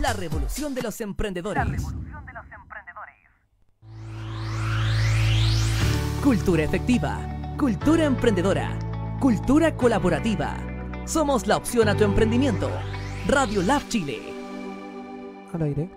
La revolución de los emprendedores. La revolución de los emprendedores. Cultura efectiva. Cultura emprendedora. Cultura colaborativa. Somos la opción a tu emprendimiento. Radio Lab Chile. Al aire.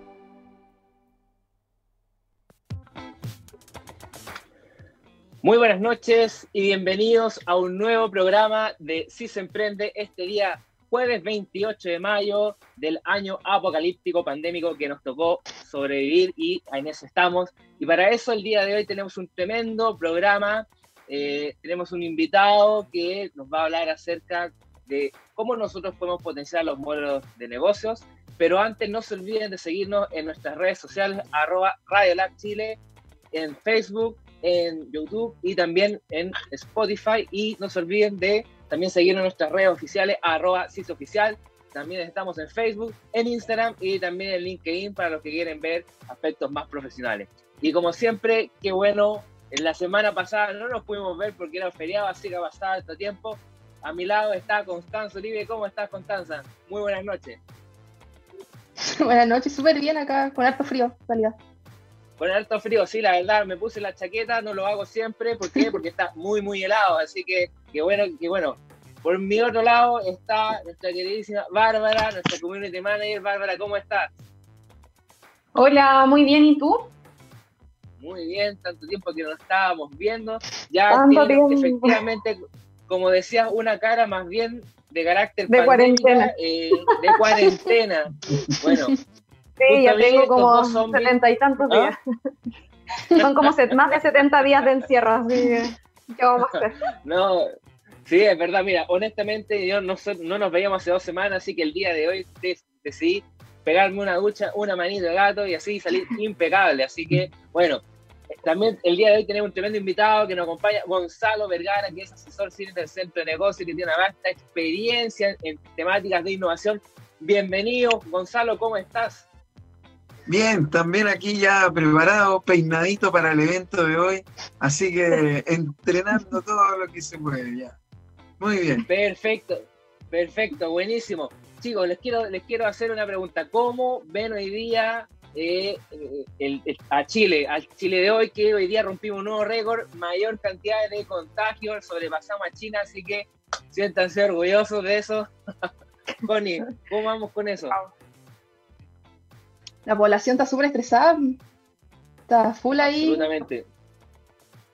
Muy buenas noches y bienvenidos a un nuevo programa de Si se emprende este día jueves 28 de mayo del año apocalíptico pandémico que nos tocó sobrevivir y en eso estamos. Y para eso el día de hoy tenemos un tremendo programa. Eh, tenemos un invitado que nos va a hablar acerca de cómo nosotros podemos potenciar los modelos de negocios. Pero antes no se olviden de seguirnos en nuestras redes sociales, arroba Radio Lab Chile, en Facebook, en YouTube y también en Spotify. Y no se olviden de también seguirnos en nuestras redes oficiales, arroba oficial. También estamos en Facebook, en Instagram y también en LinkedIn para los que quieren ver aspectos más profesionales. Y como siempre, qué bueno, en la semana pasada no nos pudimos ver porque era feriado, así que ha pasado este tiempo. A mi lado está Constanza Uribe. ¿Cómo estás, Constanza? Muy buenas noches. buenas noches, súper bien acá, con harto frío, realidad. Con alto frío, sí, la verdad, me puse la chaqueta, no lo hago siempre, ¿por qué? Porque está muy, muy helado, así que, qué bueno, que bueno. Por mi otro lado está nuestra queridísima Bárbara, nuestra community manager. Bárbara, ¿cómo estás? Hola, muy bien, ¿y tú? Muy bien, tanto tiempo que nos estábamos viendo. Ya efectivamente, como decías, una cara más bien de carácter de cuarentena. Eh, de cuarentena. Bueno, Sí, ya tengo como setenta y tantos ¿Ah? días. Son como más de 70 días de encierro, así que ¿qué vamos a hacer? No, sí, es verdad, mira, honestamente yo no, no nos veíamos hace dos semanas, así que el día de hoy decidí pegarme una ducha, una manita de gato y así salir impecable. Así que, bueno, también el día de hoy tenemos un tremendo invitado que nos acompaña, Gonzalo Vergara, que es asesor cine del Centro de Negocios, que tiene una vasta experiencia en temáticas de innovación. Bienvenido, Gonzalo, ¿cómo estás? Bien, también aquí ya preparado, peinadito para el evento de hoy, así que entrenando todo lo que se puede ya. Muy bien. Perfecto, perfecto, buenísimo. Chicos, les quiero, les quiero hacer una pregunta. ¿Cómo ven hoy día eh, a Chile, al Chile de hoy, que hoy día rompimos un nuevo récord, mayor cantidad de contagios, sobrepasamos a China, así que siéntanse orgullosos de eso. Connie, ¿cómo vamos con eso? La población está súper estresada. Está full ahí. Absolutamente.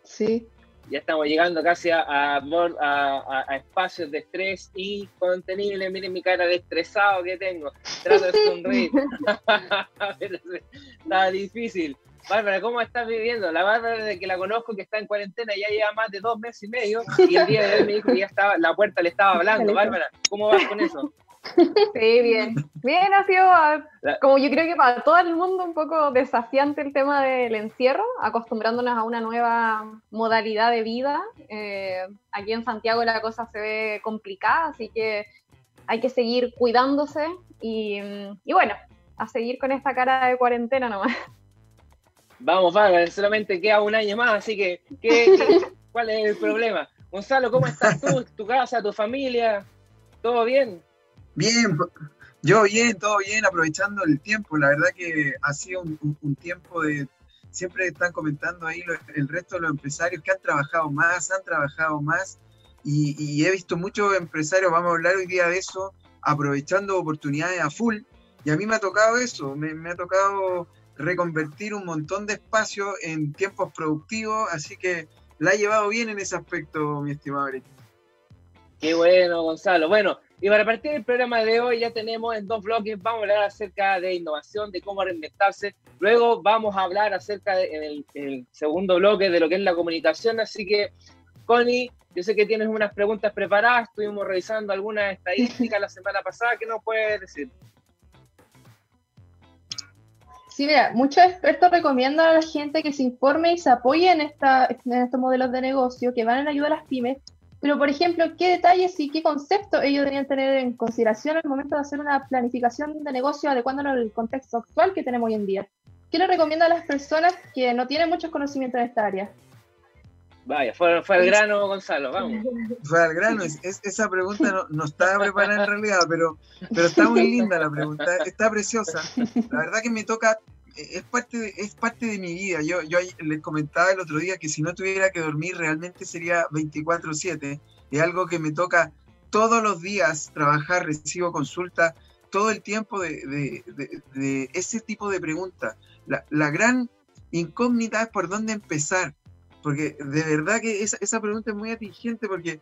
Sí. Ya estamos llegando casi a, a, a, espacios de estrés incontenible. Miren mi cara de estresado que tengo. Trato de sonreír. está difícil. Bárbara, ¿cómo estás viviendo? La Bárbara, desde que la conozco, que está en cuarentena, ya lleva más de dos meses y medio, y el día de hoy me dijo que ya estaba, la puerta le estaba hablando. Bárbara, ¿cómo vas con eso? Sí, bien. Bien, ha sido, ah, como yo creo que para todo el mundo, un poco desafiante el tema del encierro, acostumbrándonos a una nueva modalidad de vida. Eh, aquí en Santiago la cosa se ve complicada, así que hay que seguir cuidándose y, bueno, a seguir con esta cara de cuarentena nomás. Vamos, vamos, solamente queda un año más, así que, cuál es el problema? Gonzalo, ¿cómo estás tú? ¿Tu casa, tu familia? ¿Todo bien? Bien, yo bien, todo bien, aprovechando el tiempo. La verdad que ha sido un, tiempo de... Siempre están comentando ahí el resto de los empresarios que han trabajado más, han trabajado más. Y, he visto muchos empresarios, vamos a hablar hoy día de eso, aprovechando oportunidades a full. Y a mí me ha tocado eso, me, ha tocado reconvertir un montón de espacios en tiempos productivos, así que la ha llevado bien en ese aspecto, mi estimado. Qué bueno, Gonzalo. Bueno, y para partir del programa de hoy ya tenemos en dos bloques, vamos a hablar acerca de innovación, de cómo reinventarse. Luego vamos a hablar acerca de, en, el, segundo bloque de lo que es la comunicación. Así que, Connie, yo sé que tienes unas preguntas preparadas, estuvimos revisando algunas estadísticas la semana pasada. ¿Qué nos puedes decir? Sí, mira, muchos expertos recomiendan a la gente que se informe y se apoye en, esta, en estos modelos de negocio que van en ayuda a las pymes pero, por ejemplo, ¿qué detalles y qué conceptos ellos deberían tener en consideración al momento de hacer una planificación de negocio adecuándonos al contexto actual que tenemos hoy en día? ¿Qué le recomienda a las personas que no tienen muchos conocimientos en esta área? Vaya, fue, fue al grano, Gonzalo, vamos. Fue al grano, es, esa pregunta no, no, estaba preparada en realidad, pero, pero está muy linda la pregunta, está preciosa. La verdad que me toca, es parte de, es parte de mi vida. Yo, yo les comentaba el otro día que si no tuviera que dormir realmente sería 24/7. Es algo que me toca todos los días trabajar, recibo consultas todo el tiempo de, de, ese tipo de preguntas. La, la gran incógnita es por dónde empezar porque de verdad que esa, esa pregunta es muy atingente porque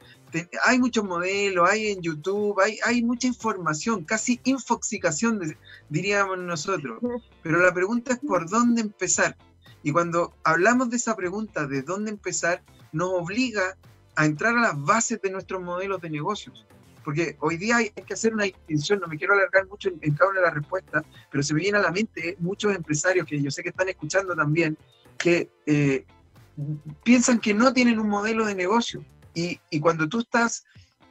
hay muchos modelos, hay en YouTube, hay, hay mucha información, casi infoxicación, diríamos nosotros. Pero la pregunta es por dónde empezar. Y cuando hablamos de esa pregunta de dónde empezar, nos obliga a entrar a las bases de nuestros modelos de negocios. Porque hoy día hay, que hacer una distinción, no me quiero alargar mucho en, cada una de las respuestas, pero se me viene a la mente muchos empresarios que yo sé que están escuchando también, que eh, piensan que no tienen un modelo de negocio. Y, cuando tú estás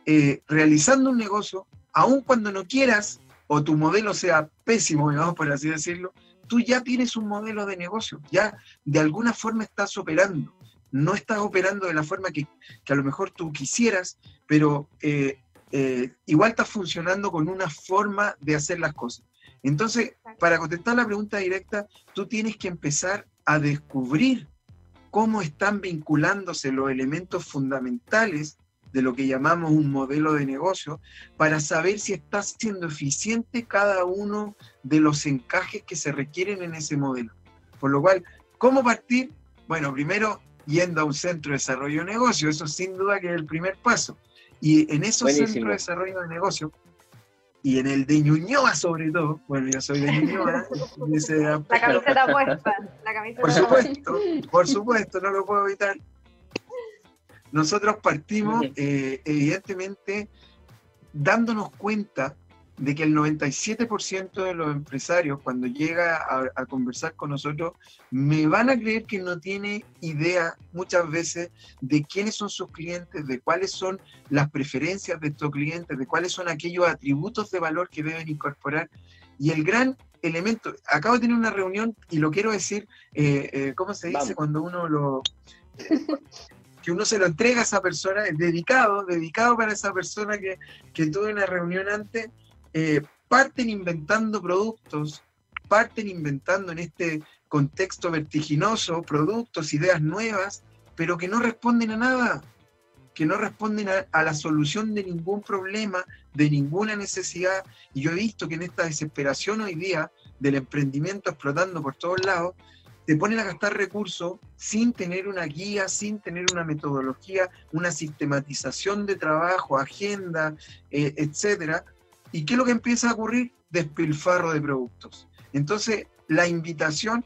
eh, realizando un negocio, aun cuando no quieras o tu modelo sea pésimo, digamos por así decirlo, tú ya tienes un modelo de negocio, ya de alguna forma estás operando. No estás operando de la forma que, a lo mejor tú quisieras, pero eh, eh, igual estás funcionando con una forma de hacer las cosas. Entonces, para contestar la pregunta directa, tú tienes que empezar a descubrir cómo están vinculándose los elementos fundamentales de lo que llamamos un modelo de negocio para saber si está siendo eficiente cada uno de los encajes que se requieren en ese modelo. Por lo cual, ¿cómo partir? Bueno, primero yendo a un centro de desarrollo de negocio, eso sin duda que es el primer paso. Y en esos centros de desarrollo de negocio y en el de Ñuñoa sobre todo, bueno, yo soy de Ñuñoa, la camiseta puesta, la camiseta Por supuesto, por supuesto, no lo puedo evitar. Nosotros partimos, eh, evidentemente, dándonos cuenta de que el 97% de los empresarios cuando llega a, conversar con nosotros me van a creer que no tiene idea muchas veces de quiénes son sus clientes, de cuáles son las preferencias de estos clientes, de cuáles son aquellos atributos de valor que deben incorporar. Y el gran elemento, acabo de tener una reunión y lo quiero decir, eh, eh, ¿cómo se dice cuando uno lo... que uno se lo entrega a esa persona, dedicado, dedicado para esa persona que, que tuve una reunión antes, eh, parten inventando productos, parten inventando en este contexto vertiginoso productos, ideas nuevas, pero que no responden a nada, que no responden a, la solución de ningún problema, de ninguna necesidad. Y yo he visto que en esta desesperación hoy día del emprendimiento explotando por todos lados, te ponen a gastar recursos sin tener una guía, sin tener una metodología, una sistematización de trabajo, agenda, eh, etcétera, ¿Y qué es lo que empieza a ocurrir? Despilfarro de productos. Entonces, la invitación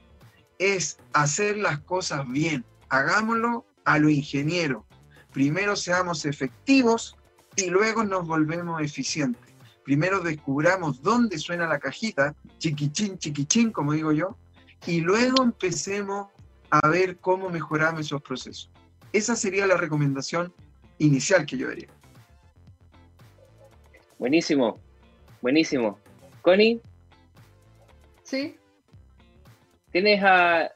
es hacer las cosas bien. Hagámoslo a lo ingeniero. Primero seamos efectivos y luego nos volvemos eficientes. Primero descubramos dónde suena la cajita, chiquichín, chiquichín, como digo yo, y luego empecemos a ver cómo mejoramos esos procesos. Esa sería la recomendación inicial que yo haría. Buenísimo. Buenísimo. Connie. Sí. Tienes a,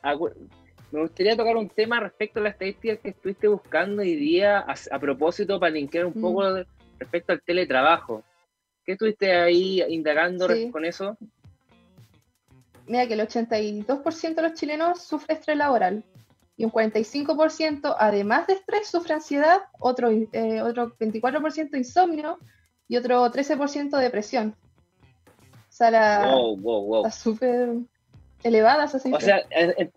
Me gustaría tocar un tema respecto a la estadística que estuviste buscando hoy día a, propósito para linkear un poco mm. respecto al teletrabajo. ¿Qué estuviste ahí indagando con eso? Mira que el 82% de los chilenos sufre estrés laboral y un 45% además de estrés sufre ansiedad, otro, eh, otro 24% insomnio y otro 13% de depresión. O sea, la, está súper elevada esa O sea,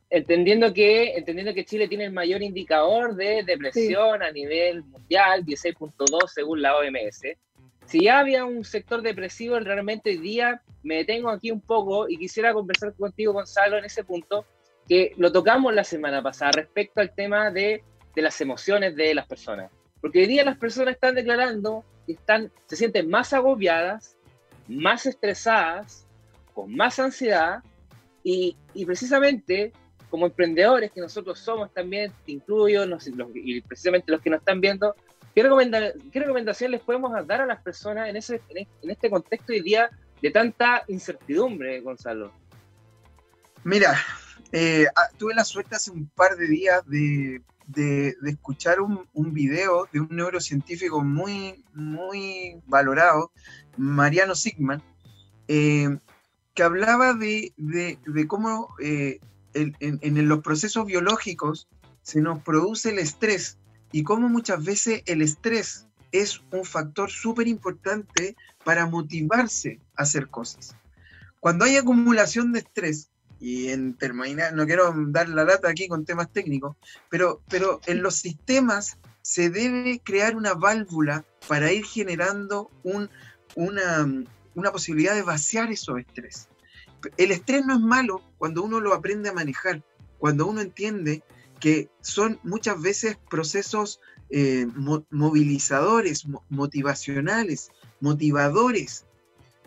entendiendo que, entendiendo que Chile tiene el mayor indicador de depresión a nivel mundial, 16.2 según la OMS. Si ya había un sector depresivo, realmente hoy día me detengo aquí un poco y quisiera conversar contigo, Gonzalo, en ese punto, que lo tocamos la semana pasada respecto al tema de, de las emociones de las personas. Porque hoy día las personas están declarando están, se sienten más agobiadas, más estresadas, con más ansiedad y, precisamente como emprendedores que nosotros somos también, te incluyo, y precisamente los que nos están viendo, ¿qué, ¿qué recomendación les podemos dar a las personas en, ese, en este contexto hoy día de tanta incertidumbre, Gonzalo? Mira, eh, ah, tuve la suerte hace un par de días de, de, escuchar un, video de un neurocientífico muy, muy valorado, Mariano Sigman, eh, que hablaba de, cómo eh, en, los procesos biológicos se nos produce el estrés y cómo muchas veces el estrés es un factor súper importante para motivarse a hacer cosas. Cuando hay acumulación de estrés, y en terminar, no quiero dar la lata aquí con temas técnicos, pero, pero en los sistemas se debe crear una válvula para ir generando un, una, una posibilidad de vaciar esos estrés. El estrés no es malo cuando uno lo aprende a manejar, cuando uno entiende que son muchas veces procesos eh, movilizadores, motivacionales, motivadores.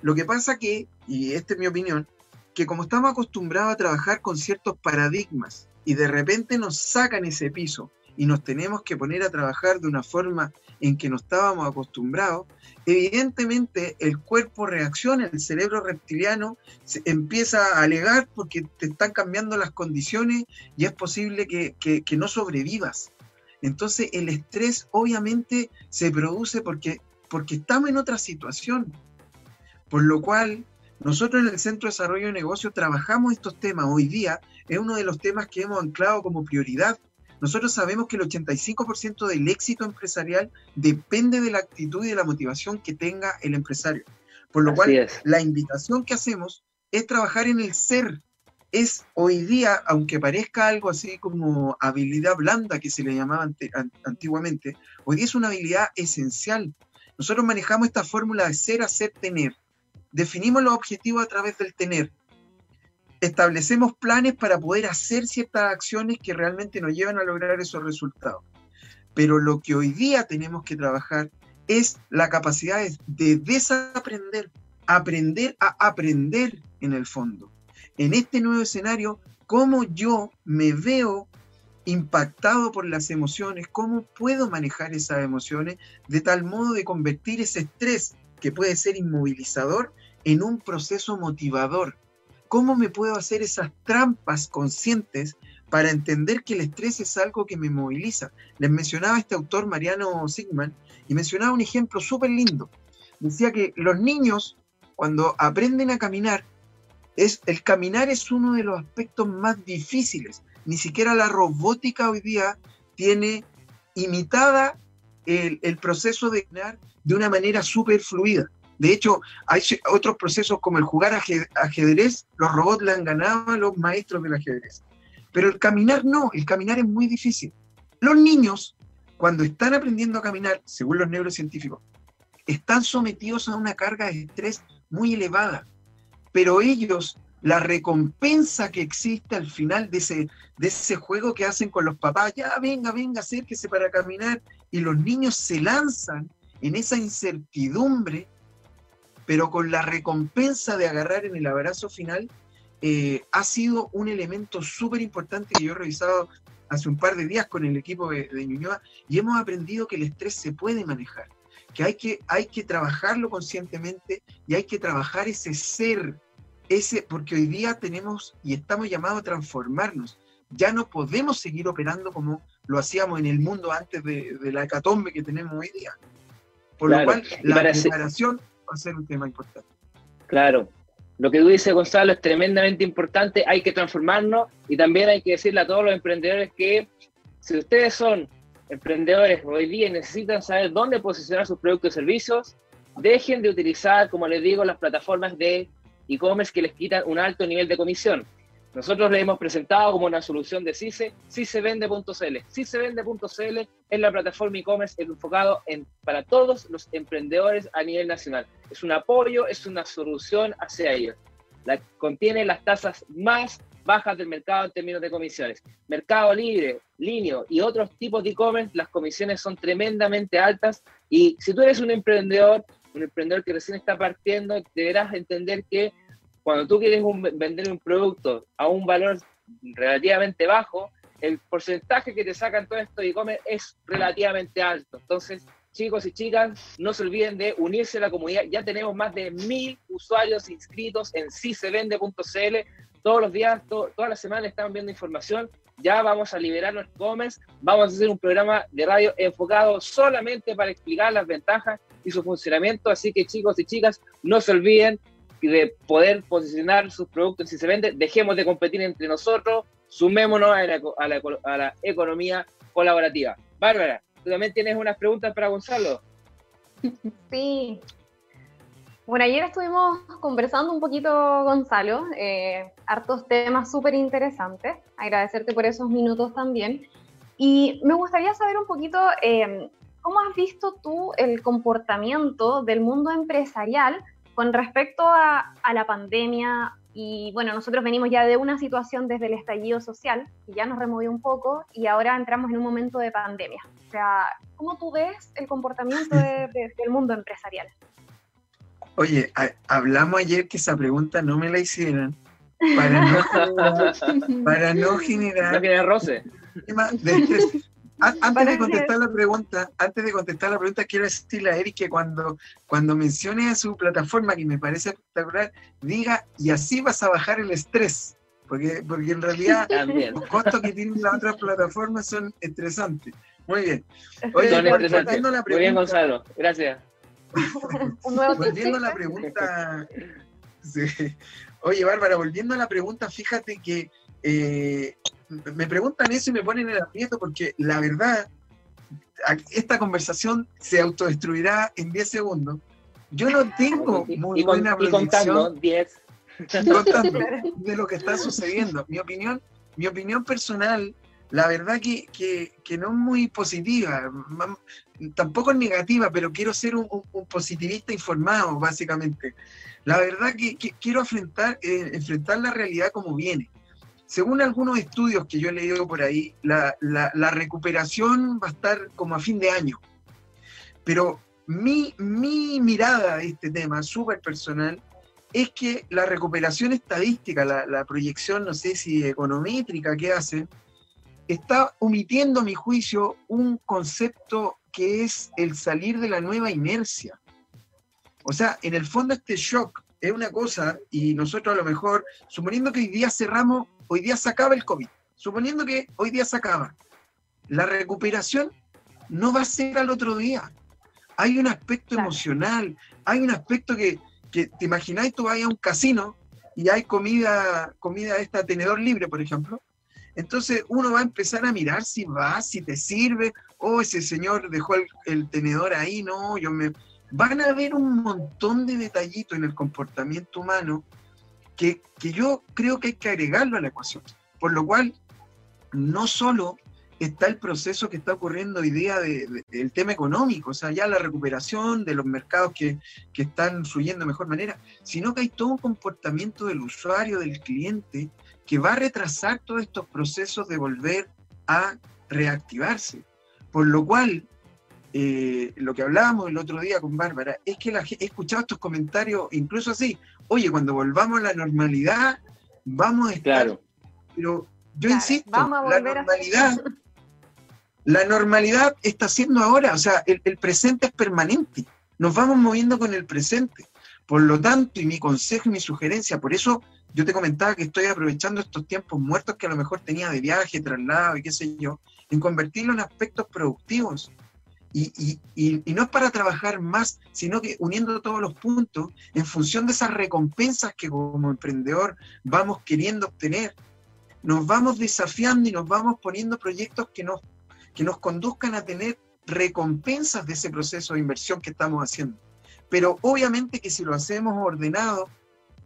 Lo que pasa que, y esta es mi opinión, que como estamos acostumbrados a trabajar con ciertos paradigmas y de repente nos sacan ese piso y nos tenemos que poner a trabajar de una forma en que no estábamos acostumbrados, evidentemente el cuerpo reacciona, el cerebro reptiliano empieza a alegar porque te están cambiando las condiciones y es posible que, que no sobrevivas. Entonces el estrés obviamente se produce porque, porque estamos en otra situación. Por lo cual nosotros en el Centro de Desarrollo de Negocios trabajamos estos temas. Hoy día es uno de los temas que hemos anclado como prioridad. Nosotros sabemos que el 85% del éxito empresarial depende de la actitud y de la motivación que tenga el empresario. Por lo cual, la invitación que hacemos es trabajar en el ser. Es hoy día, aunque parezca algo así como habilidad blanda que se le llamaba antiguamente, hoy día es una habilidad esencial. Nosotros manejamos esta fórmula de ser, hacer, tener definimos los objetivos a través del tener. Establecemos planes para poder hacer ciertas acciones que realmente nos llevan a lograr esos resultados. Pero lo que hoy día tenemos que trabajar es la capacidad de desaprender, aprender a aprender en el fondo. En este nuevo escenario, cómo yo me veo impactado por las emociones, cómo puedo manejar esas emociones de tal modo de convertir ese estrés que puede ser inmovilizador en un proceso motivador. ¿Cómo me puedo hacer esas trampas conscientes para entender que el estrés es algo que me moviliza? Les mencionaba este autor, Mariano Sigman, y mencionaba un ejemplo súper lindo. Decía que los niños, cuando aprenden a caminar, es, el caminar es uno de los aspectos más difíciles. Ni siquiera la robótica hoy día tiene imitada el, el proceso de caminar de una manera súper fluida. De hecho, hay otros procesos como el jugar ajedrez, los robots le han ganado a los maestros del ajedrez. Pero el caminar no, el caminar es muy difícil. Los niños, cuando están aprendiendo a caminar, según los neurocientíficos, están sometidos a una carga de estrés muy elevada. Pero ellos, la recompensa que existe al final de ese, de ese juego que hacen con los papás, ya venga, venga, acérquese para caminar, y los niños se lanzan en esa incertidumbre pero con la recompensa de agarrar en el abrazo final, eh, ha sido un elemento súper importante que yo he revisado hace un par de días con el equipo de, de, Ñuñoa y hemos aprendido que el estrés se puede manejar, que hay, que hay que trabajarlo conscientemente y hay que trabajar ese ser, ese, porque hoy día tenemos y estamos llamados a transformarnos. Ya no podemos seguir operando como lo hacíamos en el mundo antes de, la hecatombe que tenemos hoy día. Por lo cual, la preparación va un tema importante. Claro. Lo que tú dices, Gonzalo, es tremendamente importante. Hay que transformarnos y también hay que decirle a todos los emprendedores que si ustedes son emprendedores hoy día y necesitan saber dónde posicionar sus productos y servicios, dejen de utilizar, como les digo, las plataformas de e-commerce que les quitan un alto nivel de comisión. Nosotros le hemos presentado como una solución de CICE, CICEVende.cl. CICEVende.cl es la plataforma e-commerce enfocado en, para todos los emprendedores a nivel nacional. Es un apoyo, es una solución hacia ellos. La, contiene las tasas más bajas del mercado en términos de comisiones. Mercado Libre, Linio y otros tipos de e-commerce, las comisiones son tremendamente altas y si tú eres un emprendedor, un emprendedor que recién está partiendo, deberás entender que cuando tú quieres vender un producto a un valor relativamente bajo, el porcentaje que te sacan todo esto de e-commerce es relativamente alto. Entonces, chicos y chicas, no se olviden de unirse a la comunidad. Ya tenemos más de mil usuarios inscritos en sisevende.cl. Todos los días, todas las semanas están viendo información ya vamos a liberar nuestro e-commerce, vamos a hacer un programa de radio enfocado solamente para explicar las ventajas y su funcionamiento, así que chicos y chicas, no se olviden de poder posicionar sus productos si se venden, dejemos de competir entre nosotros, sumémonos a la, a la economía colaborativa. Bárbara, tú también tienes unas preguntas para Gonzalo. Sí, bueno, ayer estuvimos conversando un poquito, Gonzalo, eh, hartos temas súper interesantes. Agradecerte por esos minutos también. Y me gustaría saber un poquito, eh, ¿cómo has visto tú el comportamiento del mundo empresarial con respecto a, a, la pandemia? Y bueno, nosotros venimos ya de una situación desde el estallido social, que ya nos removió un poco, y ahora entramos en un momento de pandemia. O sea, ¿cómo tú ves el comportamiento del mundo empresarial? Oye, hablamos ayer que esa pregunta no me la hicieran para no, para no generar... No generar roce. Antes de contestar la pregunta, antes de contestar la pregunta, quiero decirle a Eric que cuando, cuando mencione a su plataforma, que me parece espectacular, diga, y así vas a bajar el estrés. Porque, porque en realidad los costos que tienen las otras plataformas son estresantes. Muy bien. Oye, son estresantes. Muy bien, Gonzalo. Gracias. volviendo a la pregunta. Oye, Bárbara, volviendo a la pregunta, fíjate que eh, me preguntan eso y me ponen en el aprieto porque la verdad, esta conversación se autodestruirá en 10 segundos. Yo no tengo muy buena predicción. 10. Contando de lo que está sucediendo. Mi opinión, mi opinión personal la verdad que, que, no es muy positiva, tampoco es negativa, pero quiero ser un, positivista informado, básicamente. La verdad que, quiero enfrentar, eh, enfrentar la realidad como viene. Según algunos estudios que yo he leído por ahí, la, recuperación va a estar como a fin de año. Pero mi, mi mirada a este tema, súper personal, es que la recuperación estadística, la, la proyección, no sé si econométrica que hacen, está omitiendo, a mi juicio, un concepto que es el salir de la nueva inercia. O sea, en el fondo este shock es una cosa y nosotros a lo mejor, suponiendo que hoy día cerramos, hoy día se acaba el COVID, suponiendo que hoy día se acaba, la recuperación no va a ser al otro día. Hay un aspecto emocional, hay un aspecto que, que te imagináis, tú vas a un casino y hay comida, comida esta tenedor libre, por ejemplo, entonces uno va a empezar a mirar si va, si te sirve, o oh, ese señor dejó el, tenedor ahí, no, yo me... Van a haber un montón de detallitos en el comportamiento humano que, yo creo que hay que agregarlo a la ecuación. Por lo cual, no solo está el proceso que está ocurriendo hoy día del tema económico, o sea, ya la recuperación de los mercados que, que, están fluyendo de mejor manera, sino que hay todo un comportamiento del usuario, del cliente, que va a retrasar todos estos procesos de volver a reactivarse. Por lo cual, eh, lo que hablábamos el otro día con Bárbara, es que he escuchado estos comentarios, incluso así, oye, cuando volvamos a la normalidad, vamos a estar... Claro. Pero yo insisto, la normalidad... La normalidad está siendo ahora, o sea, el, el presente es permanente. Nos vamos moviendo con el presente. Por lo tanto, y mi consejo y mi sugerencia, por eso yo te comentaba que estoy aprovechando estos tiempos muertos que a lo mejor tenía de viaje, traslado y qué sé yo, en convertirlo en aspectos productivos. Y, no es para trabajar más, sino que uniendo todos los puntos en función de esas recompensas que como emprendedor vamos queriendo obtener. Nos vamos desafiando y nos vamos poniendo proyectos que nos, que nos conduzcan a tener recompensas de ese proceso de inversión que estamos haciendo. Pero obviamente que si lo hacemos ordenado,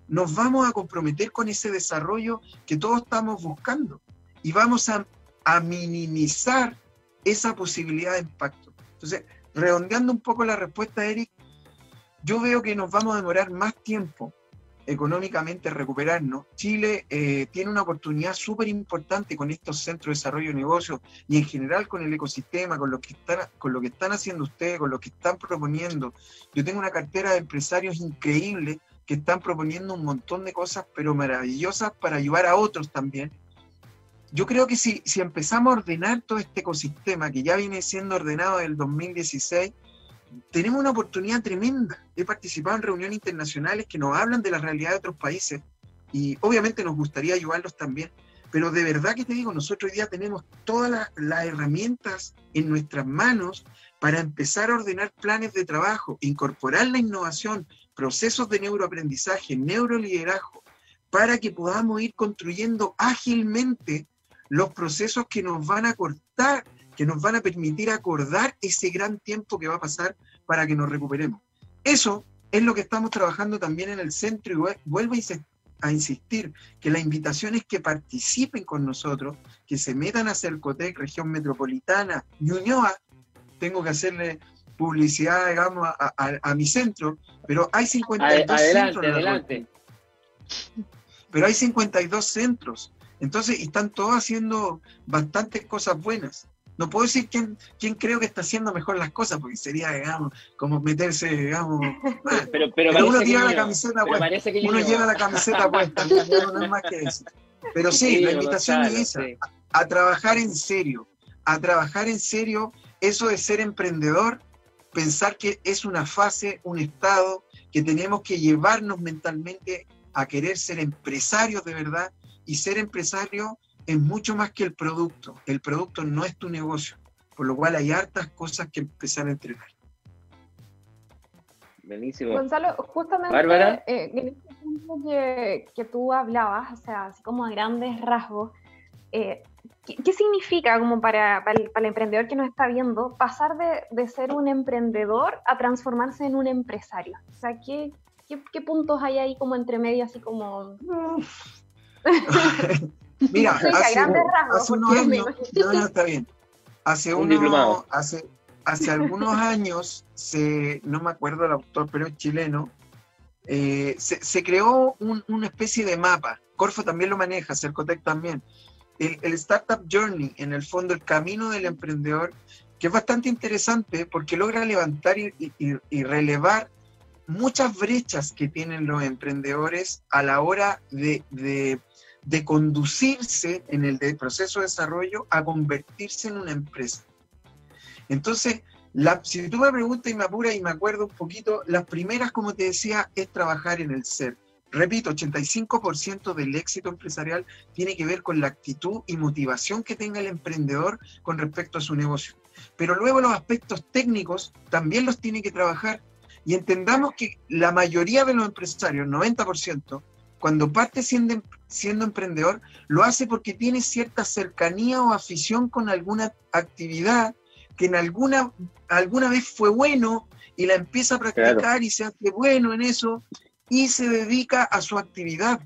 nos vamos a comprometer con ese desarrollo que todos estamos buscando y vamos a, minimizar esa posibilidad de impacto. Entonces, redondeando un poco la respuesta, Eric, yo veo que nos vamos a demorar más tiempo económicamente recuperarnos. Chile eh, tiene una oportunidad súper importante con estos centros de desarrollo de negocios y en general con el ecosistema, con lo, que están, con lo que están haciendo ustedes, con lo que están proponiendo. Yo tengo una cartera de empresarios increíble que están proponiendo un montón de cosas, pero maravillosas para ayudar a otros también. Yo creo que si, si empezamos a ordenar todo este ecosistema que ya viene siendo ordenado desde el 2016, tenemos una oportunidad tremenda. He participado en reuniones internacionales que nos hablan de la realidad de otros países y obviamente nos gustaría ayudarlos también. Pero de verdad que te digo, nosotros hoy día tenemos todas las, herramientas en nuestras manos para empezar a ordenar planes de trabajo, incorporar la innovación, procesos de neuroaprendizaje, neuroliderazgo, para que podamos ir construyendo ágilmente los procesos que nos van a cortar, que nos van a permitir acordar ese gran tiempo que va a pasar para que nos recuperemos. Eso es lo que estamos trabajando también en el centro y vuelvo a insistir que la invitación es que participen con nosotros, que se metan a Cercotec, región metropolitana, Ñuñoa, tengo que hacerle publicidad, digamos, a, mi centro, pero hay 52 centros. Adelante. Pero hay 52 centros. Entonces, están todos haciendo bastantes cosas buenas. No puedo decir quién, quién creo que está haciendo mejor las cosas, porque sería, digamos, como meterse, digamos. pero, pero, uno lleva la camiseta puesta. Uno lleva la camiseta puesta, no es más que eso. Pero sí, la invitación es esa, a, trabajar en serio, a trabajar en serio, eso de ser emprendedor, pensar que es una fase, un estado, que tenemos que llevarnos mentalmente a querer ser empresarios de verdad, y ser empresario es mucho más que el producto. El producto no es tu negocio, por lo cual hay hartas cosas que empezar a entregar. Buenísimo. Gonzalo, justamente eh, en este punto que, tú hablabas, o sea, así como a grandes rasgos, eh, ¿qué, significa como para, para, el, emprendedor que nos está viendo pasar de, ser un emprendedor a transformarse en un empresario? O sea, ¿qué, qué, puntos hay ahí como entre medio, así como... Mira, hace, unos años, no, está bien. Hace, uno, hace, hace algunos años, se, no me acuerdo el autor, pero es chileno, eh, se, creó una especie de mapa. Corfo también lo maneja, Cercotec también. El, Startup Journey, en el fondo, el camino del emprendedor, que es bastante interesante porque logra levantar y relevar muchas brechas que tienen los emprendedores a la hora de, de conducirse en el proceso de desarrollo a convertirse en una empresa. Entonces, la, si tú me preguntas y me apuras y me acuerdo un poquito, las primeras, como te decía, es trabajar en el ser. Repito, 85% del éxito empresarial tiene que ver con la actitud y motivación que tenga el emprendedor con respecto a su negocio. Pero luego los aspectos técnicos también los tiene que trabajar. Y entendamos que la mayoría de los empresarios, 90%, cuando parte siendo, siendo emprendedor, lo hace porque tiene cierta cercanía o afición con alguna actividad que en alguna, alguna vez fue bueno y la empieza a practicar y se hace bueno en eso y se dedica a su actividad.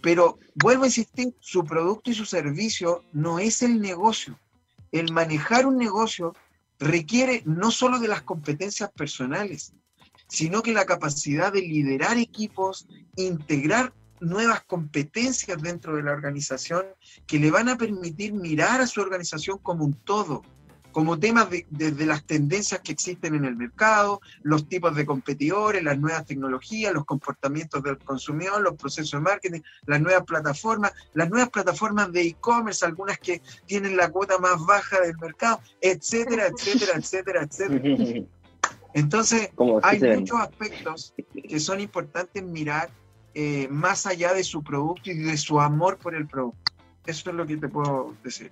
Pero vuelvo a insistir, su producto y su servicio no es el negocio. El manejar un negocio requiere no solo de las competencias personales, sino que la capacidad de liderar equipos, integrar nuevas competencias dentro de la organización que le van a permitir mirar a su organización como un todo, como temas desde las tendencias que existen en el mercado, los tipos de competidores, las nuevas tecnologías, los comportamientos del consumidor, los procesos de marketing, las nuevas plataformas, las nuevas plataformas de e-commerce, algunas que tienen la cuota más baja del mercado, etcétera, etcétera, etcétera, etcétera. Entonces, hay muchos aspectos que son importantes mirar eh, más allá de su producto y de su amor por el producto. Eso es lo que te puedo decir.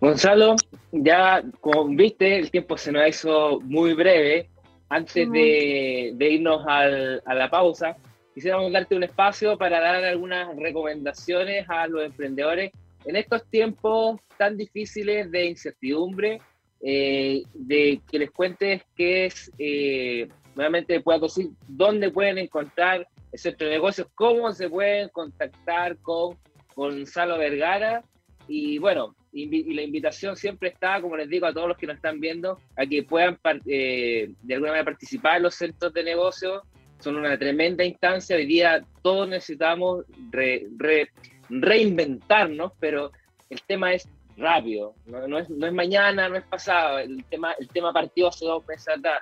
Gonzalo, ya como viste, el tiempo se nos hizo muy breve. Antes de, irnos a la pausa, quisiéramos darte un espacio para dar algunas recomendaciones a los emprendedores en estos tiempos tan difíciles de incertidumbre, eh, de que les cuentes qué es eh, nuevamente puedo decir dónde pueden encontrar el centro de negocios, cómo se pueden contactar con Gonzalo Vergara. Y bueno, y la invitación siempre está, como les digo a todos los que nos están viendo, a que puedan eh, de alguna manera participar en los centros de negocios. Son una tremenda instancia. Hoy día todos necesitamos reinventarnos, pero el tema es rápido. No, es, no, es, mañana, no es pasado. El tema, el tema partió hace dos meses atrás.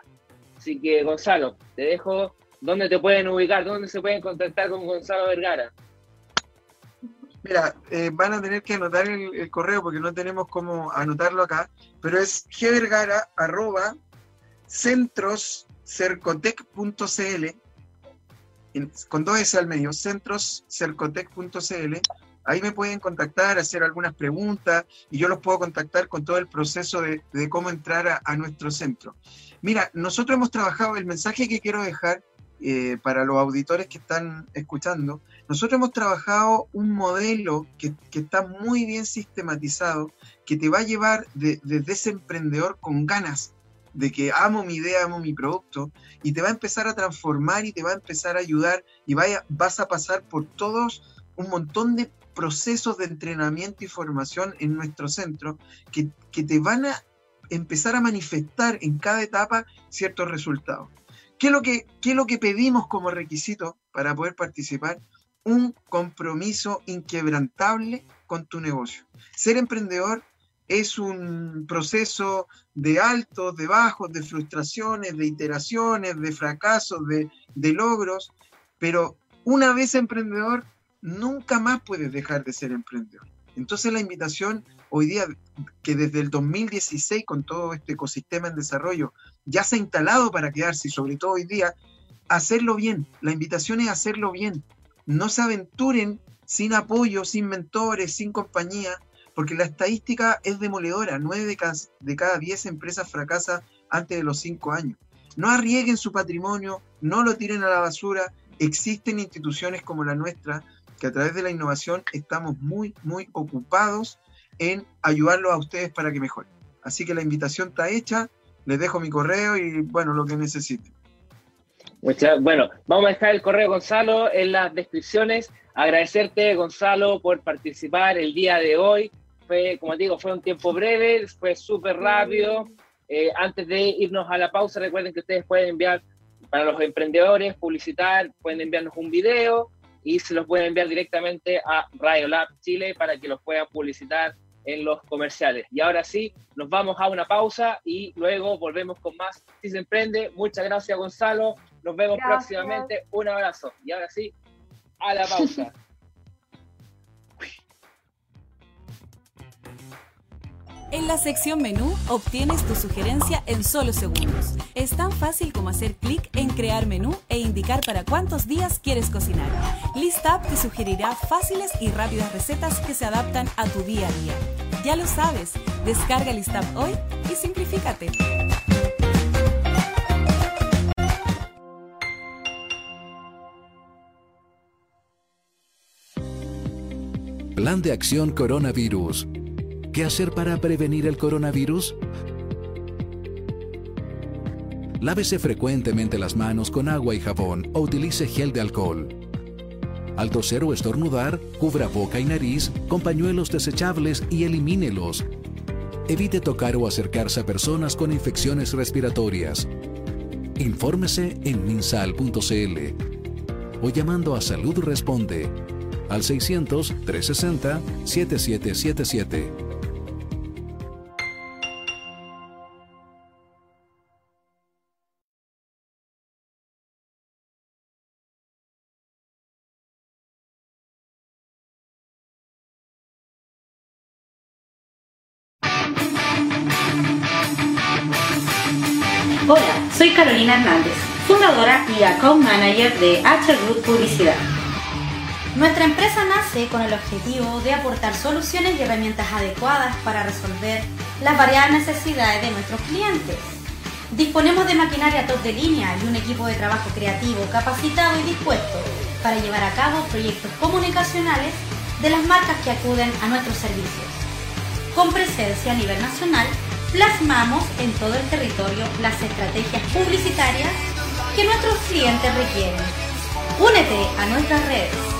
Así que, Gonzalo, te dejo dónde te pueden ubicar, dónde se pueden contactar con Gonzalo Vergara. Mira, eh, van a tener que anotar el, correo porque no tenemos cómo anotarlo acá, pero es gvergara arroba con dos S al medio, centroscercotec.cl Ahí me pueden contactar, hacer algunas preguntas y yo los puedo contactar con todo el proceso de, cómo entrar a, nuestro centro. Mira, nosotros hemos trabajado, el mensaje que quiero dejar eh, para los auditores que están escuchando, nosotros hemos trabajado un modelo que, está muy bien sistematizado, que te va a llevar desde ese emprendedor con ganas de que amo mi idea, amo mi producto, y te va a empezar a transformar y te va a empezar a ayudar y vaya, vas a pasar por todos un montón de procesos de entrenamiento y formación en nuestro centro que, te van a empezar a manifestar en cada etapa ciertos resultados. ¿Qué es, lo que, ¿Qué es lo que pedimos como requisito para poder participar? Un compromiso inquebrantable con tu negocio. Ser emprendedor es un proceso de altos, de bajos, de frustraciones, de iteraciones, de fracasos, de, de logros, pero una vez emprendedor, nunca más puedes dejar de ser emprendedor. Entonces la invitación hoy día, que desde el 2016 con todo este ecosistema en desarrollo ya se ha instalado para quedarse y sobre todo hoy día, hacerlo bien. La invitación es hacerlo bien. No se aventuren sin apoyo, sin mentores, sin compañía, porque la estadística es demoledora. Nueve de cada, de cada diez empresas fracasan antes de los cinco años. No arriesguen su patrimonio, no lo tiren a la basura. Existen instituciones como la nuestra que a través de la innovación estamos muy, muy ocupados en ayudarlos a ustedes para que mejoren. Así que la invitación está hecha, les dejo mi correo y bueno, lo que necesiten. bueno, vamos a dejar el correo Gonzalo en las descripciones. Agradecerte, Gonzalo, por participar el día de hoy. Fue, como digo, fue un tiempo breve, fue súper rápido. Eh, antes de irnos a la pausa, recuerden que ustedes pueden enviar para los emprendedores, publicitar, pueden enviarnos un video y se los pueden enviar directamente a Radio Lab Chile para que los puedan publicitar en los comerciales. Y ahora sí, nos vamos a una pausa y luego volvemos con más Si se emprende. Muchas gracias, Gonzalo. Nos vemos próximamente. Un abrazo. Y ahora sí, a la pausa. En la sección menú obtienes tu sugerencia en solo segundos. Es tan fácil como hacer clic en crear menú e indicar para cuántos días quieres cocinar. ListUp te sugerirá fáciles y rápidas recetas que se adaptan a tu día a día. Ya lo sabes, descarga ListUp hoy y simplifícate. Plan de acción coronavirus ¿Qué hacer para prevenir el coronavirus? Lávese frecuentemente las manos con agua y jabón o utilice gel de alcohol. Al toser o estornudar, cubra boca y nariz con pañuelos desechables y elimínelos. Evite tocar o acercarse a personas con infecciones respiratorias. Infórmese en minsal.cl o llamando a Salud Responde al 600-360-7777. Hernández, fundadora y account manager de H Group Publicidad. Nuestra empresa nace con el objetivo de aportar soluciones y herramientas adecuadas para resolver las variadas necesidades de nuestros clientes. Disponemos de maquinaria top de línea y un equipo de trabajo creativo, capacitado y dispuesto para llevar a cabo proyectos comunicacionales de las marcas que acuden a nuestros servicios. Con presencia a nivel nacional plasmamos en todo el territorio las estrategias publicitarias que nuestros clientes requieren. Únete a nuestras redes.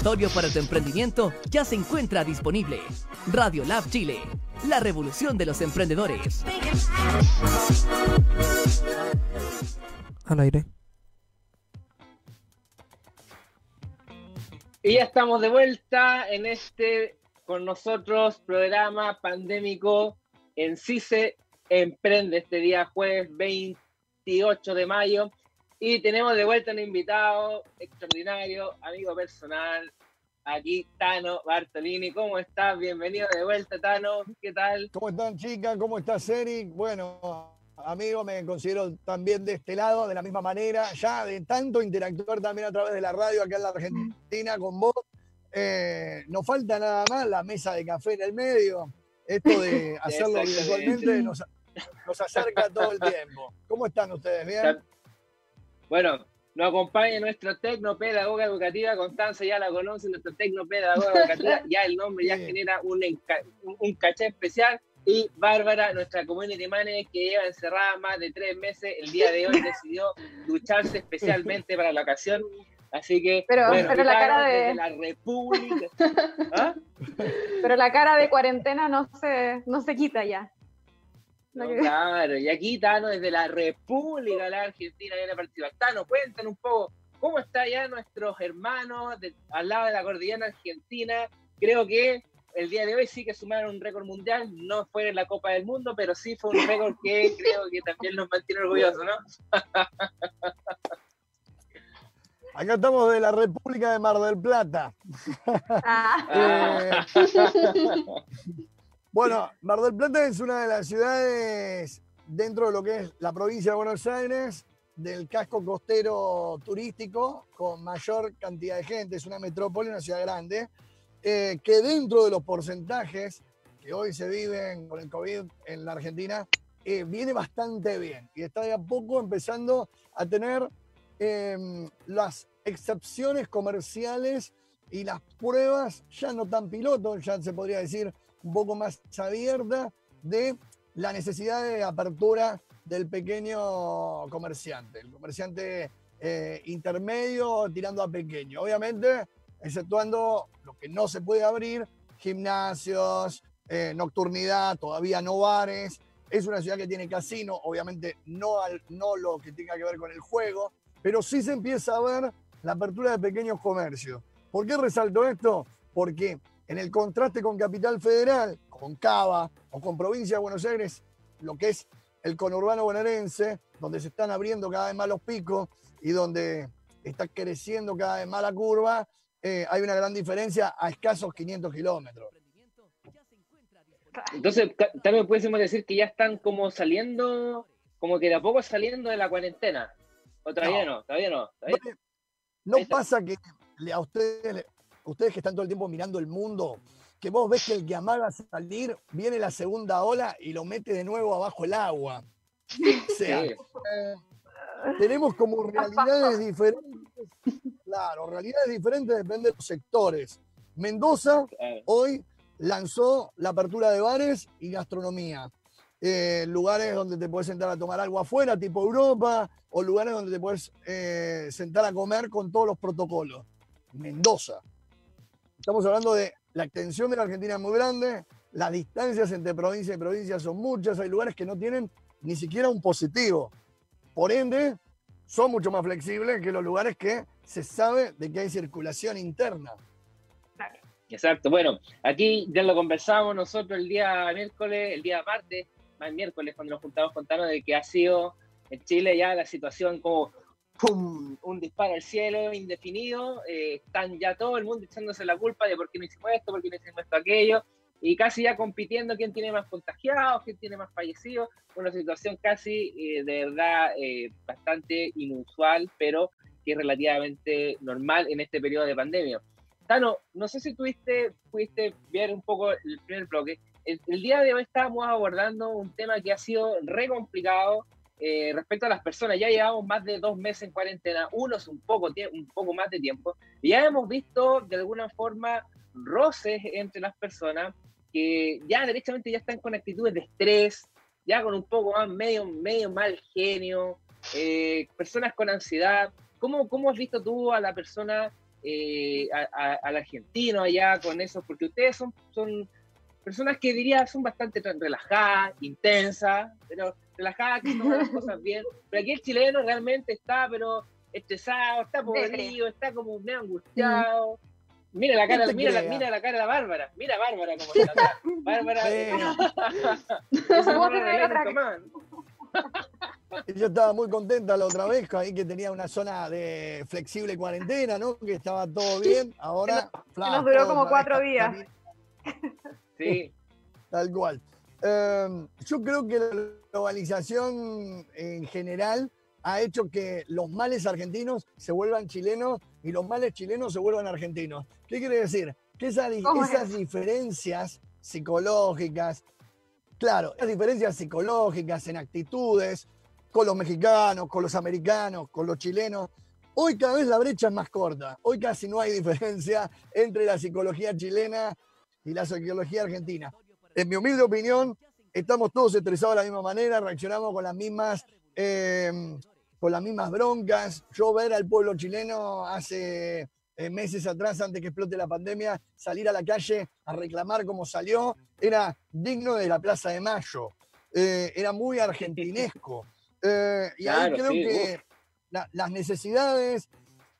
Laboratorio para tu emprendimiento ya se encuentra disponible. Radio Lab Chile, la revolución de los emprendedores. Al aire. Y ya estamos de vuelta en este con nosotros programa pandémico en CICE Emprende este día jueves 28 de mayo. Y tenemos de vuelta un invitado extraordinario, amigo personal, aquí Tano Bartolini. ¿Cómo estás? Bienvenido de vuelta, Tano. ¿Qué tal? ¿Cómo están, chicas? ¿Cómo estás, Eric? Bueno, amigo, me considero también de este lado, de la misma manera, ya de tanto interactuar también a través de la radio acá en la Argentina con vos. Eh, nos falta nada más la mesa de café en el medio. Esto de hacerlo virtualmente nos, nos acerca todo el tiempo. ¿Cómo están ustedes? ¿Bien? Bueno, nos acompaña nuestra tecnopedagoga educativa, Constanza ya la conoce, nuestra tecnopedagoga educativa, ya el nombre ya genera un, un, caché especial. Y Bárbara, nuestra community manager que lleva encerrada más de tres meses, el día de hoy decidió ducharse especialmente para la ocasión. Así que, pero, pero la cara de la República. ¿Ah? Pero la cara de cuarentena no se, no se quita ya claro, y aquí Tano desde la República de la Argentina viene a participar. Tano, cuéntanos un poco cómo está ya nuestros hermanos al lado de la cordillera argentina. Creo que el día de hoy sí que sumaron un récord mundial, no fue en la Copa del Mundo, pero sí fue un récord que creo que también nos mantiene orgullosos, ¿no? Acá estamos de la República de Mar del Plata. Ah. Eh, bueno, Mar del Plata es una de las ciudades dentro de lo que es la provincia de Buenos Aires, del casco costero turístico con mayor cantidad de gente. Es una metrópoli, una ciudad grande, eh, que dentro de los porcentajes que hoy se viven con el COVID en la Argentina, eh, viene bastante bien y está de a poco empezando a tener em, las excepciones comerciales y las pruebas ya no tan pilotos, ya se podría decir un poco más abierta de la necesidad de apertura del pequeño comerciante, el comerciante eh, intermedio tirando a pequeño. Obviamente, exceptuando lo que no se puede abrir, gimnasios, eh, nocturnidad, todavía no bares. Es una ciudad que tiene casino, obviamente no, al, no lo que tenga que ver con el juego, pero sí se empieza a ver la apertura de pequeños comercios. ¿Por qué resalto esto? Porque en el contraste con Capital Federal, con Cava o con Provincia de Buenos Aires, lo que es el conurbano bonaerense, donde se están abriendo cada vez más los picos y donde está creciendo cada vez más la curva, eh, hay una gran diferencia a escasos 500 kilómetros. Entonces, también pudiésemos decir que ya están como saliendo, como que de a poco saliendo de la cuarentena. ¿O todavía no? ¿Todavía no? No pasa que a ustedes ustedes que están todo el tiempo mirando el mundo, que vos ves que el que amaga salir viene la segunda ola y lo mete de nuevo abajo el agua. O sea, eh, tenemos como realidades diferentes. Claro, realidades diferentes depende de los sectores. Mendoza hoy lanzó la apertura de bares y gastronomía. Eh, lugares donde te puedes sentar a tomar algo afuera, tipo Europa, o lugares donde te puedes eh, sentar a comer con todos los protocolos. Mendoza. Estamos hablando de la extensión de la Argentina es muy grande, las distancias entre provincia y provincia son muchas, hay lugares que no tienen ni siquiera un positivo. Por ende, son mucho más flexibles que los lugares que se sabe de que hay circulación interna. Exacto. Bueno, aquí ya lo conversamos nosotros el día miércoles, el día martes, más miércoles, cuando nos juntamos con de que ha sido en Chile ya la situación como ¡pum! un disparo al cielo indefinido, eh, están ya todo el mundo echándose la culpa de por qué no hicimos esto, por qué no hicimos esto, aquello, y casi ya compitiendo quién tiene más contagiados, quién tiene más fallecidos, una situación casi eh, de verdad eh, bastante inusual, pero que es relativamente normal en este periodo de pandemia. Tano, no sé si tuviste, pudiste ver un poco el primer bloque. El, el día de hoy estábamos abordando un tema que ha sido re complicado, eh, respecto a las personas, ya llevamos más de dos meses en cuarentena, unos un poco, un poco más de tiempo, y ya hemos visto de alguna forma roces entre las personas que ya derechamente ya están con actitudes de estrés, ya con un poco más medio, medio mal genio, eh, personas con ansiedad. ¿Cómo, ¿Cómo has visto tú a la persona eh, al argentino allá con eso, porque ustedes son, son personas que diría son bastante relajadas, intensas, pero relajadas, que toman las cosas bien. Pero aquí el chileno realmente está, pero estresado, está podrido, está como medio angustiado. Mira la cara, mira la, mira la cara de la Bárbara, mira a Bárbara como está. Bárbara. Yo estaba muy contenta la otra vez, ahí que tenía una zona de flexible cuarentena, ¿no? Que estaba todo bien. Ahora. nos duró como cuatro días. Sí. Tal cual. Em, yo creo que la globalización en general ha hecho que los males argentinos se vuelvan chilenos y los males chilenos se vuelvan argentinos. ¿Qué quiere decir? Que esas diferencias psicológicas, claro, esas diferencias psicológicas en actitudes con los mexicanos, con los americanos, con los chilenos, hoy cada vez la brecha es más corta. Hoy casi no hay diferencia entre la psicología chilena y la psicología argentina. En mi humilde opinión, estamos todos estresados de la misma manera, reaccionamos con las mismas, em, con las mismas broncas. Yo ver al pueblo chileno hace eh, meses atrás, antes que explote la pandemia, salir a la calle a reclamar como salió, era digno de la Plaza de Mayo. Eh, era muy argentinesco. Eh, y ahí creo que las necesidades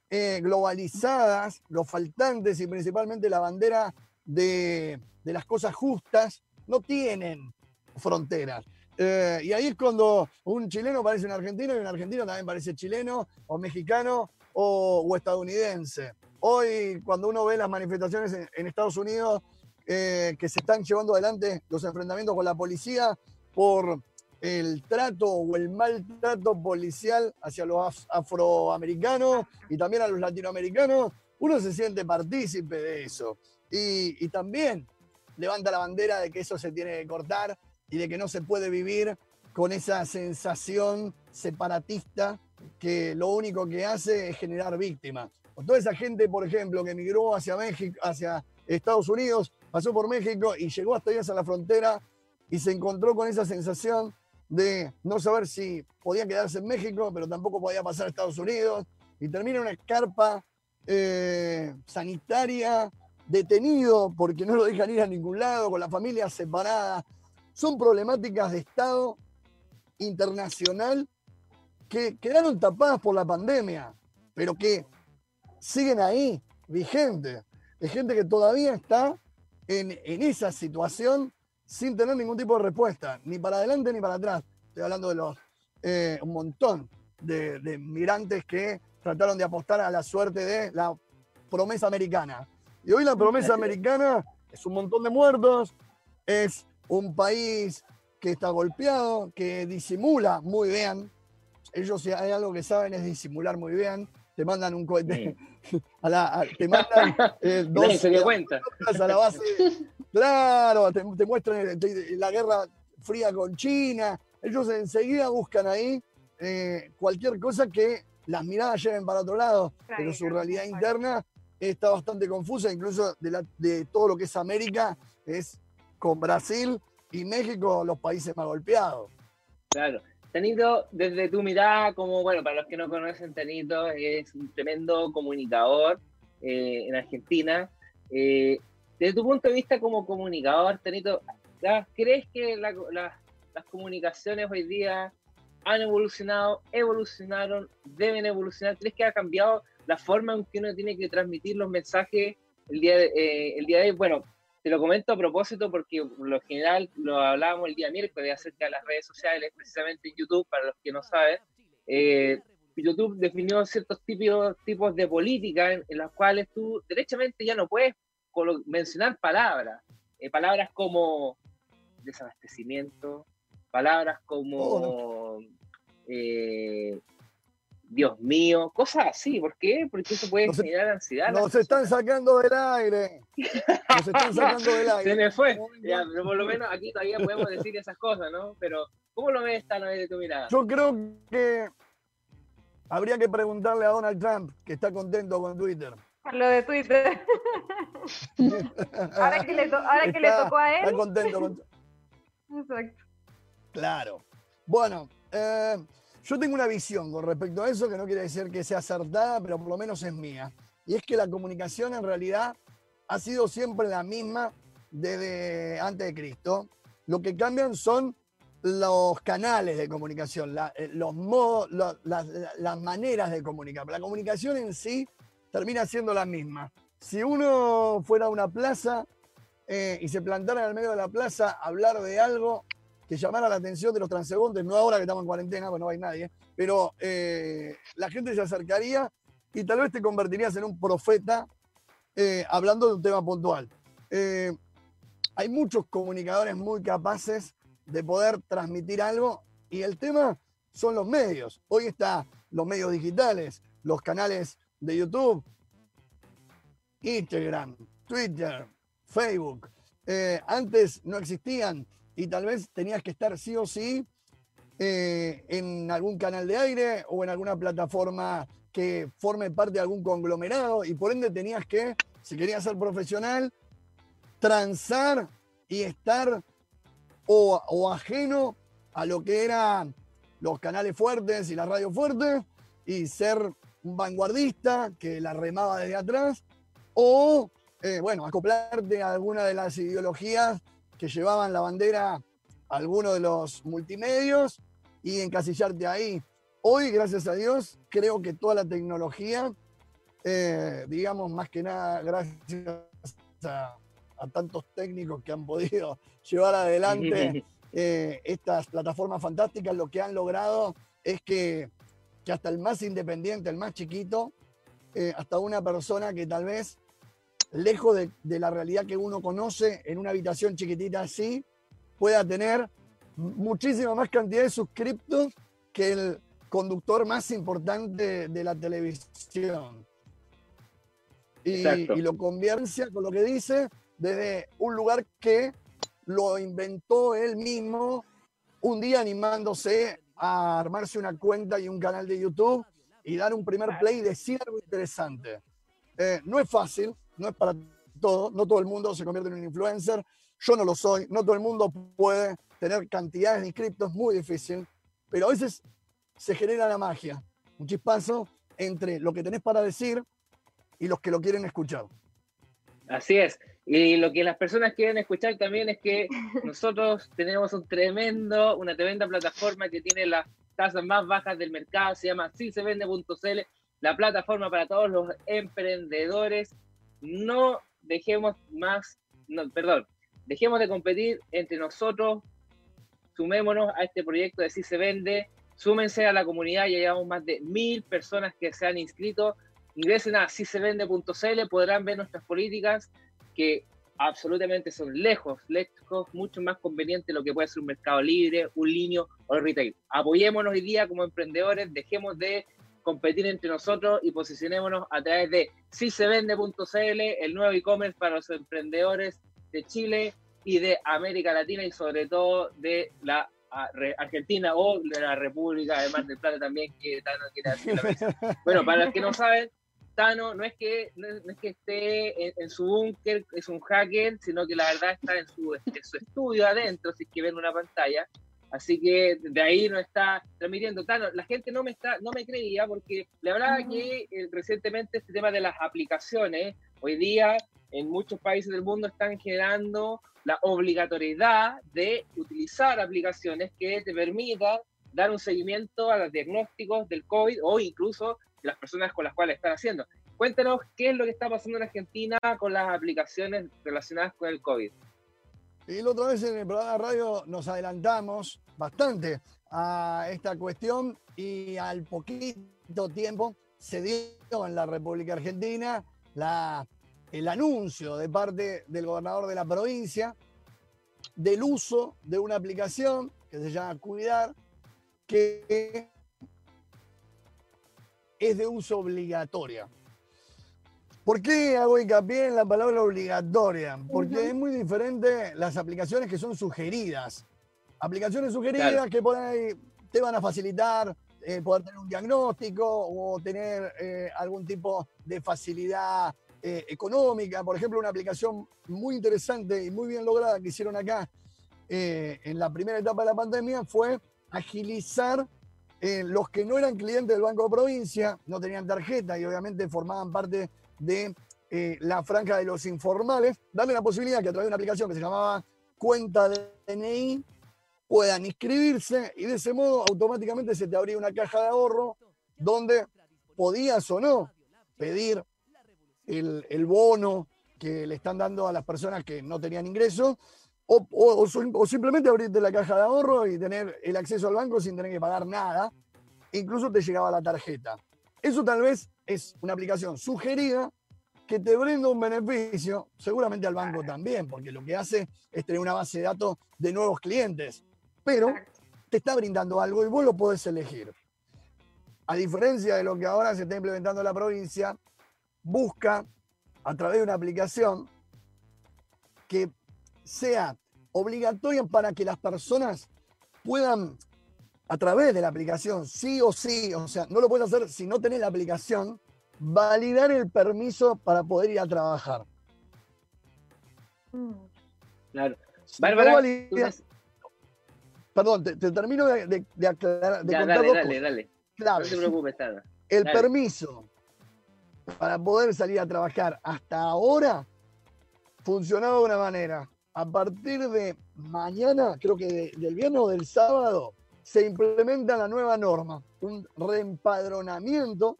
globalizadas, los faltantes y principalmente la bandera de, las cosas justas no tienen fronteras. Eh, y ahí es cuando un chileno parece un argentino y un argentino también parece chileno o mexicano o, estadounidense. Hoy, cuando uno ve las manifestaciones en, Estados Unidos eh, que se están llevando adelante los enfrentamientos con la policía por el trato o el maltrato policial hacia los afroamericanos y también a los latinoamericanos, uno se siente partícipe de eso y, también levanta la bandera de que eso se tiene que cortar y de que no se puede vivir con esa sensación separatista que lo único que hace es generar víctimas. toda esa gente, por ejemplo, que emigró hacia México, hacia Estados Unidos, pasó por México y llegó hasta allá a la frontera y se encontró con esa sensación de no saber si podía quedarse en México, pero tampoco podía pasar a Estados Unidos, y termina una escarpa eh, sanitaria detenido porque no lo dejan ir a ningún lado, con la familia separada. Son problemáticas de Estado internacional que quedaron tapadas por la pandemia, pero que siguen ahí, vigentes. Hay gente que todavía está en, esa situación sin tener ningún tipo de respuesta, ni para adelante ni para atrás. Estoy hablando de los eh, un montón de, de migrantes que trataron de apostar a la suerte de la promesa americana. Y hoy la promesa americana es un montón de muertos, es un país que está golpeado, que disimula muy bien. Ellos si hay algo que saben es disimular muy bien. Te mandan un cohete. A la, te mandan eh, dos se dio cuenta. a la base. Claro, te, muestran la guerra fría con China. Ellos enseguida buscan ahí eh, cualquier cosa que las miradas lleven para otro lado, pero su realidad interna está bastante confusa, incluso de, todo lo que es América, es con Brasil y México los países más golpeados. Claro. Tenito, desde tu mirada, como, bueno, para los que no conocen, Tenito es un tremendo comunicador eh, en Argentina. Eh, desde tu punto de vista como comunicador, Tenito, ¿crees que las comunicaciones hoy día han evolucionado, evolucionaron, deben evolucionar? ¿Crees que ha cambiado la forma en que uno tiene que transmitir los mensajes el día de, eh, el día de hoy. Bueno, te lo comento a propósito porque por lo general lo hablábamos el día miércoles acerca de las redes sociales, precisamente en YouTube, para los que no saben. Eh, YouTube definió ciertos tipos, tipos de política en, las cuales tú derechamente ya no puedes mencionar palabras. Eh, palabras como desabastecimiento, palabras como oh, Dios mío, cosas así. ¿Por qué? Porque eso puede generar ansiedad. Nos están sacando del aire. Nos están sacando del aire. Se me fue. Ya, pero por lo menos aquí todavía podemos decir esas cosas, ¿no? Pero, ¿cómo lo ves esta noche de tu mirada? Yo creo que habría que preguntarle a Donald Trump, que está contento con Twitter. Lo de Twitter. ahora que, le, ahora que le tocó a él. Está contento con Exacto. Claro. Bueno, eh, yo tengo una visión con respecto a eso que no quiere decir que sea acertada, pero por lo menos es mía. y es que la comunicación en realidad ha sido siempre la misma desde antes de Cristo. Lo que cambian son los canales de comunicación, eh, los modos, las, maneras de comunicar. La comunicación en sí termina siendo la misma. Si uno fuera a una plaza eh, y se plantara en el medio de la plaza a hablar de algo que llamara la atención de los transeúntes, no ahora que estamos en cuarentena, pues no hay nadie, pero eh, la gente se acercaría y tal vez te convertirías en un profeta hablando de un tema puntual. hay muchos comunicadores muy capaces de poder transmitir algo y el tema son los medios. Hoy están los medios digitales, los canales de YouTube, Instagram, Twitter, Facebook. Eh, antes no existían y tal vez tenías que estar sí o sí eh, en algún canal de aire o en alguna plataforma que forme parte de algún conglomerado y por ende tenías que, si querías ser profesional, transar y estar o, ajeno a lo que eran los canales fuertes y la radio fuerte y ser un vanguardista que la remaba desde atrás o, eh, bueno, acoplarte a alguna de las ideologías que llevaban la bandera a alguno de los multimedios y encasillarte ahí. Hoy, gracias a Dios, creo que toda la tecnología, eh, digamos, más que nada, gracias a, a tantos técnicos que han podido llevar adelante eh, estas plataformas fantásticas, lo que han logrado es que, hasta el más independiente, el más chiquito, eh, hasta una persona que tal vez, lejos de, la realidad que uno conoce, en una habitación chiquitita así, pueda tener muchísima más cantidad de suscriptos que el conductor más importante de la televisión. Y, y, lo convierte con lo que dice desde un lugar que lo inventó él mismo, un día animándose a armarse una cuenta y un canal de YouTube y dar un primer play y decir algo interesante. Eh, no es fácil, no es para todo, no todo el mundo se convierte en un influencer, yo no lo soy, no todo el mundo puede tener cantidades de inscriptos, muy difícil, pero a veces se genera la magia, un chispazo entre lo que tenés para decir y los que lo quieren escuchar. Así es. Y lo que las personas quieren escuchar también es que nosotros tenemos un tremendo, una tremenda plataforma que tiene las tasas más bajas del mercado, se llama sisevende.cl, la plataforma para todos los emprendedores. No dejemos más, no, perdón, dejemos de competir entre nosotros, sumémonos a este proyecto de Si se vende, súmense a la comunidad, ya llevamos más de mil personas que se han inscrito ingresen a sisevende.cl, podrán ver nuestras políticas que absolutamente son lejos, lejos, mucho más conveniente lo que puede ser un mercado libre, un líneo o el retail. Apoyémonos hoy día como emprendedores, dejemos de competir entre nosotros y posicionémonos a través de sisevende.cl, el nuevo e-commerce para los emprendedores de Chile y de América Latina y sobre todo de la Argentina o de la República de Mar del Plata también, que Bueno, para los que no saben, Tano no es que, no es que esté en, su búnker, es un hacker, sino que la verdad está en su, su estudio adentro, si es que ven una pantalla. Así que de ahí no está transmitiendo. Tano, la gente no me está, no me creía porque la verdad que eh, recientemente este tema de las aplicaciones, hoy día en muchos países del mundo están generando la obligatoriedad de utilizar aplicaciones que te permitan dar un seguimiento a los diagnósticos del COVID o incluso las personas con las cuales están haciendo. Cuéntanos qué es lo que está pasando en Argentina con las aplicaciones relacionadas con el COVID. Y la otra vez en el programa de radio nos adelantamos bastante a esta cuestión y al poquito tiempo se dio en la República Argentina el anuncio de parte del gobernador de la provincia del uso de una aplicación que se llama Cuidar, que es de uso obligatoria. ¿Por qué hago hincapié en la palabra obligatoria? Porque es muy diferente las aplicaciones que son sugeridas. Aplicaciones sugeridas que por ahí te van a facilitar eh, poder tener un diagnóstico o tener eh, algún tipo de facilidad eh, económica. Por ejemplo, una aplicación muy interesante y muy bien lograda que hicieron acá en la primera etapa de la pandemia fue agilizar los que no eran clientes del Banco de Provincia, no tenían tarjeta y obviamente formaban parte de eh, la franja de los informales, darle la posibilidad que a través de una aplicación que se llamaba Cuenta de DNI puedan inscribirse y de ese modo automáticamente se te abría una caja de ahorro donde podías o no pedir el, bono que le están dando a las personas que no tenían ingreso o, o, o, simplemente abrirte la caja de ahorro y tener el acceso al banco sin tener que pagar nada. Incluso te llegaba la tarjeta. Eso tal vez es una aplicación sugerida que te brinda un beneficio, seguramente al banco también, porque lo que hace es tener una base de datos de nuevos clientes, pero te está brindando algo y vos lo podés elegir. A diferencia de lo que ahora se está implementando en la provincia, busca a través de una aplicación que sea obligatoria para que las personas puedan, a través de la aplicación, sí o sí, o sea, no lo puedes hacer si no tenés la aplicación, validar el permiso para poder ir a trabajar. Mm. Claro. Bárbara, Perdón, te, termino de, aclarar. De contar dale, dale, dale. No te preocupes, El permiso para poder salir a trabajar hasta ahora funcionaba de una manera a partir de mañana, creo que del viernes o del sábado, se implementa la nueva norma, un reempadronamiento,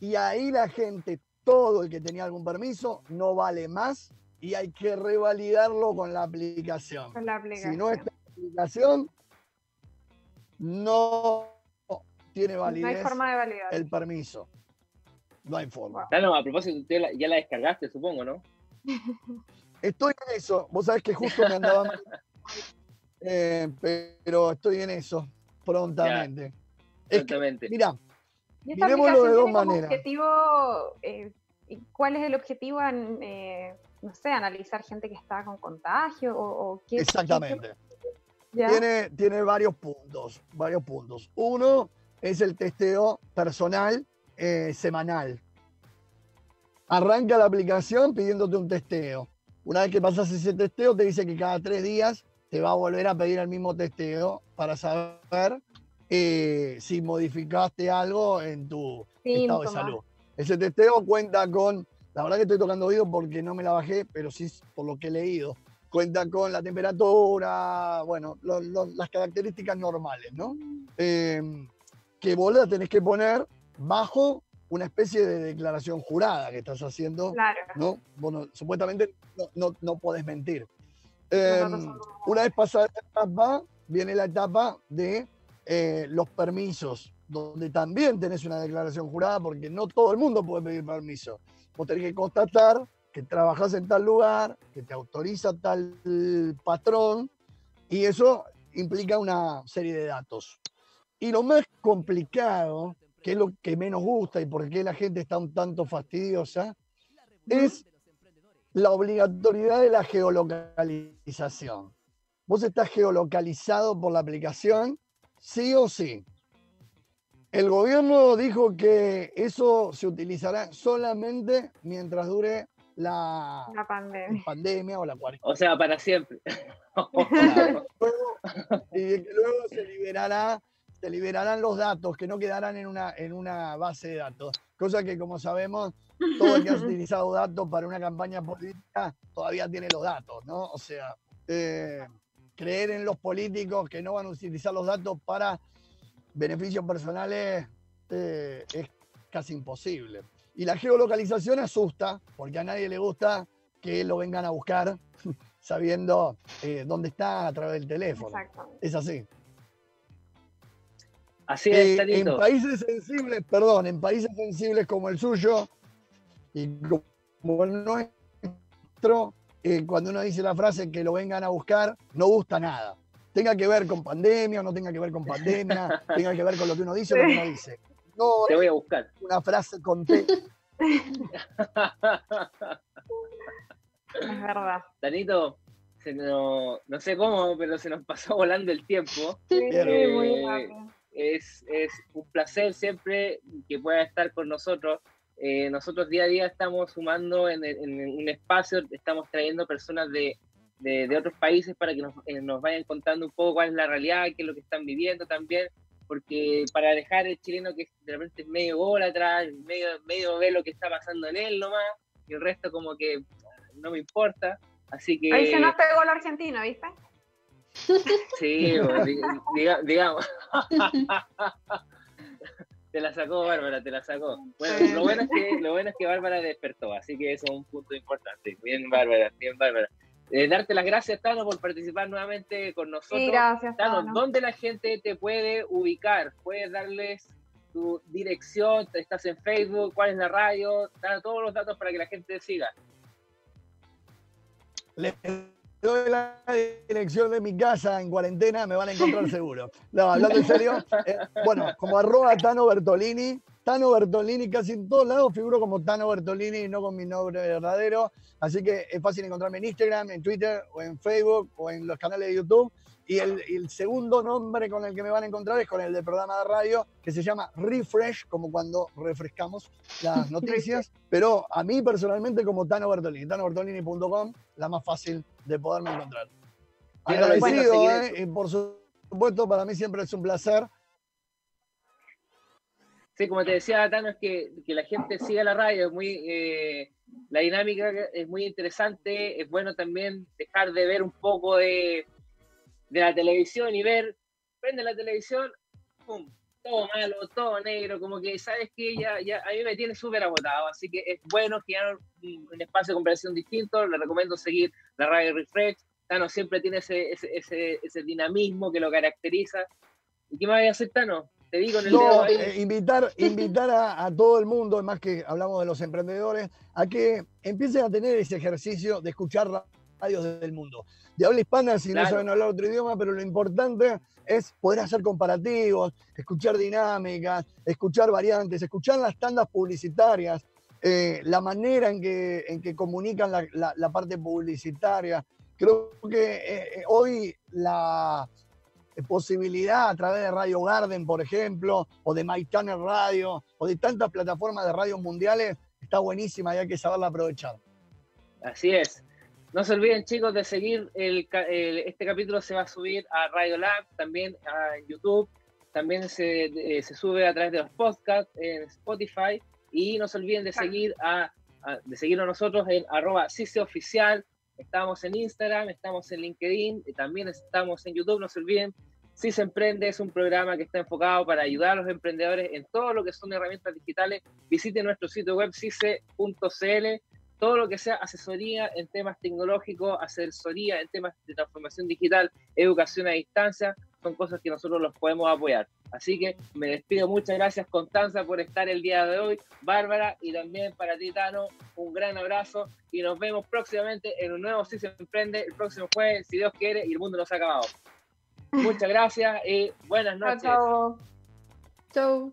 y ahí la gente, todo el que tenía algún permiso, no vale más y hay que revalidarlo con la aplicación. Si no está en aplicación, no tiene validez forma de validar. el permiso. No hay forma. no, a propósito, ya la descargaste, supongo, ¿no? Estoy en eso. Vos sabés que justo me andaba mal. Eh, pero estoy en eso prontamente. prontamente. mira, miremoslo de dos maneras. Objetivo, eh, ¿Cuál es el objetivo? En, eh, no sé, analizar gente que está con contagio o, qué. Exactamente. Tiene, tiene varios puntos, varios puntos. Uno es el testeo personal semanal. Arranca la aplicación pidiéndote un testeo. Una vez que pasas ese testeo, te dice que cada tres días te va a volver a pedir el mismo testeo para saber eh, si modificaste algo en tu estado de salud. Ese testeo cuenta con, la verdad que estoy tocando oído porque no me la bajé, pero sí por lo que he leído. Cuenta con la temperatura, bueno, las características normales, ¿no? Eh, que vos la tenés que poner bajo una especie de declaración jurada que estás haciendo, claro. ¿no? Bueno, supuestamente no, no, podés mentir. Em, una vez pasada esta etapa, viene la etapa de eh, los permisos, donde también tenés una declaración jurada, porque no todo el mundo puede pedir permiso. Vos tenés que constatar que trabajás en tal lugar, que te autoriza tal patrón, y eso implica una serie de datos. Y lo más complicado qué es lo que menos gusta y por qué la gente está un tanto fastidiosa, es la obligatoriedad de la geolocalización. Vos estás geolocalizado por la aplicación, sí o sí. El gobierno dijo que eso se utilizará solamente mientras dure la, pandemia. o la cuarentena. O sea, para siempre. y que luego se liberará se liberarán los datos que no quedarán en una, en una base de datos. Cosa que, como sabemos, todo el que ha utilizado datos para una campaña política todavía tiene los datos, ¿no? O sea, eh, creer en los políticos que no van a utilizar los datos para beneficios personales eh, es casi imposible. Y la geolocalización asusta, porque a nadie le gusta que lo vengan a buscar sabiendo eh, dónde está a través del teléfono. Es así. Así es, eh, En países sensibles, perdón, en países sensibles como el suyo y como el nuestro, eh, cuando uno dice la frase que lo vengan a buscar, no gusta nada. Tenga que ver con pandemia o no tenga que ver con pandemia, tenga que ver con lo que uno dice o lo que uno dice. No Te voy a buscar. Una frase con T. Es verdad. Danito, no, no sé cómo, pero se nos pasó volando el tiempo. Sí, muy rápido es, un placer siempre que pueda estar con nosotros. Eh, nosotros día a día estamos sumando en, un espacio, estamos trayendo personas de, otros países para que nos, eh, nos, vayan contando un poco cuál es la realidad, qué es lo que están viviendo también. porque para dejar el chileno que de repente es medio gol atrás, medio, medio ve lo que está pasando en él nomás, y el resto como que no me importa. Así que... Ahí se nos pegó la Argentina, ¿viste? Sí, digamos. te la sacó Bárbara, te la sacó. Bueno, lo bueno es que, lo bueno es que Bárbara despertó, así que eso es un punto importante. Bien, Bárbara, bien, Bárbara. Eh, darte las gracias, Tano, por participar nuevamente con nosotros. Sí, gracias, Tano, ¿dónde la gente te puede ubicar? ¿Puedes darles tu dirección? ¿Estás en Facebook? ¿Cuál es la radio? Dale todos los datos para que la gente te siga. Les doy la dirección de mi casa en cuarentena, me van a encontrar seguro. No, hablando en serio, eh, bueno, como arroba Tano Bertolini, Tano Bertolini, casi en todos lados figuro como Tano Bertolini, no con mi nombre verdadero. Así que es fácil encontrarme en Instagram, en Twitter, o en Facebook, o en los canales de YouTube. Y el, segundo nombre con el que me van a encontrar es con el del programa de radio, que se llama Refresh, como cuando refrescamos las noticias. pero a mí personalmente como Tano Bertolini, tanobertolini.com, la más fácil de poderme encontrar. Agradecido, ¿eh? y por supuesto, para mí siempre es un placer Sí, como te decía, Tano, es que, la gente siga la radio, es muy, eh, la dinámica es muy interesante, es bueno también dejar de ver un poco de, la televisión y ver, prende la televisión, pum, todo malo, todo negro, como que sabes que ya, ya a mí me tiene súper agotado, así que es bueno crear un, un, espacio de conversación distinto, le recomiendo seguir la radio Refresh, Tano siempre tiene ese, ese, ese, dinamismo que lo caracteriza. ¿Y qué más voy a hacer, Tano? Te digo en el no, eh, invitar, invitar a, todo el mundo, más que hablamos de los emprendedores, a que empiecen a tener ese ejercicio de escuchar radios del mundo. De habla hispana, si no saben hablar otro idioma, pero lo importante es poder hacer comparativos, escuchar dinámicas, escuchar variantes, escuchar las tandas publicitarias, eh, la manera en que, en que comunican la, parte publicitaria. Creo que eh, hoy la, posibilidad a través de Radio Garden, por ejemplo, o de My Radio, o de tantas plataformas de radios mundiales, está buenísima y hay que saberla aprovechar. Así es. No se olviden, chicos, de seguir el, este capítulo se va a subir a Radio Lab, también a YouTube, también se, se sube a través de los podcasts en Spotify y no se olviden de seguir a, de seguirnos a nosotros en arroba Oficial, Estamos en Instagram, estamos en LinkedIn, también estamos en YouTube, no se olviden. Si se emprende es un programa que está enfocado para ayudar a los emprendedores en todo lo que son herramientas digitales. Visite nuestro sitio web cice.cl, todo lo que sea asesoría en temas tecnológicos, asesoría en temas de transformación digital, educación a distancia, son cosas que nosotros los podemos apoyar. Así que me despido, muchas gracias Constanza por estar el día de hoy, Bárbara y también para ti Tano, un gran abrazo y nos vemos próximamente en un nuevo Si se emprende el próximo jueves, si Dios quiere y el mundo nos ha acabado. Muchas gracias y buenas noches. Chao. Chao.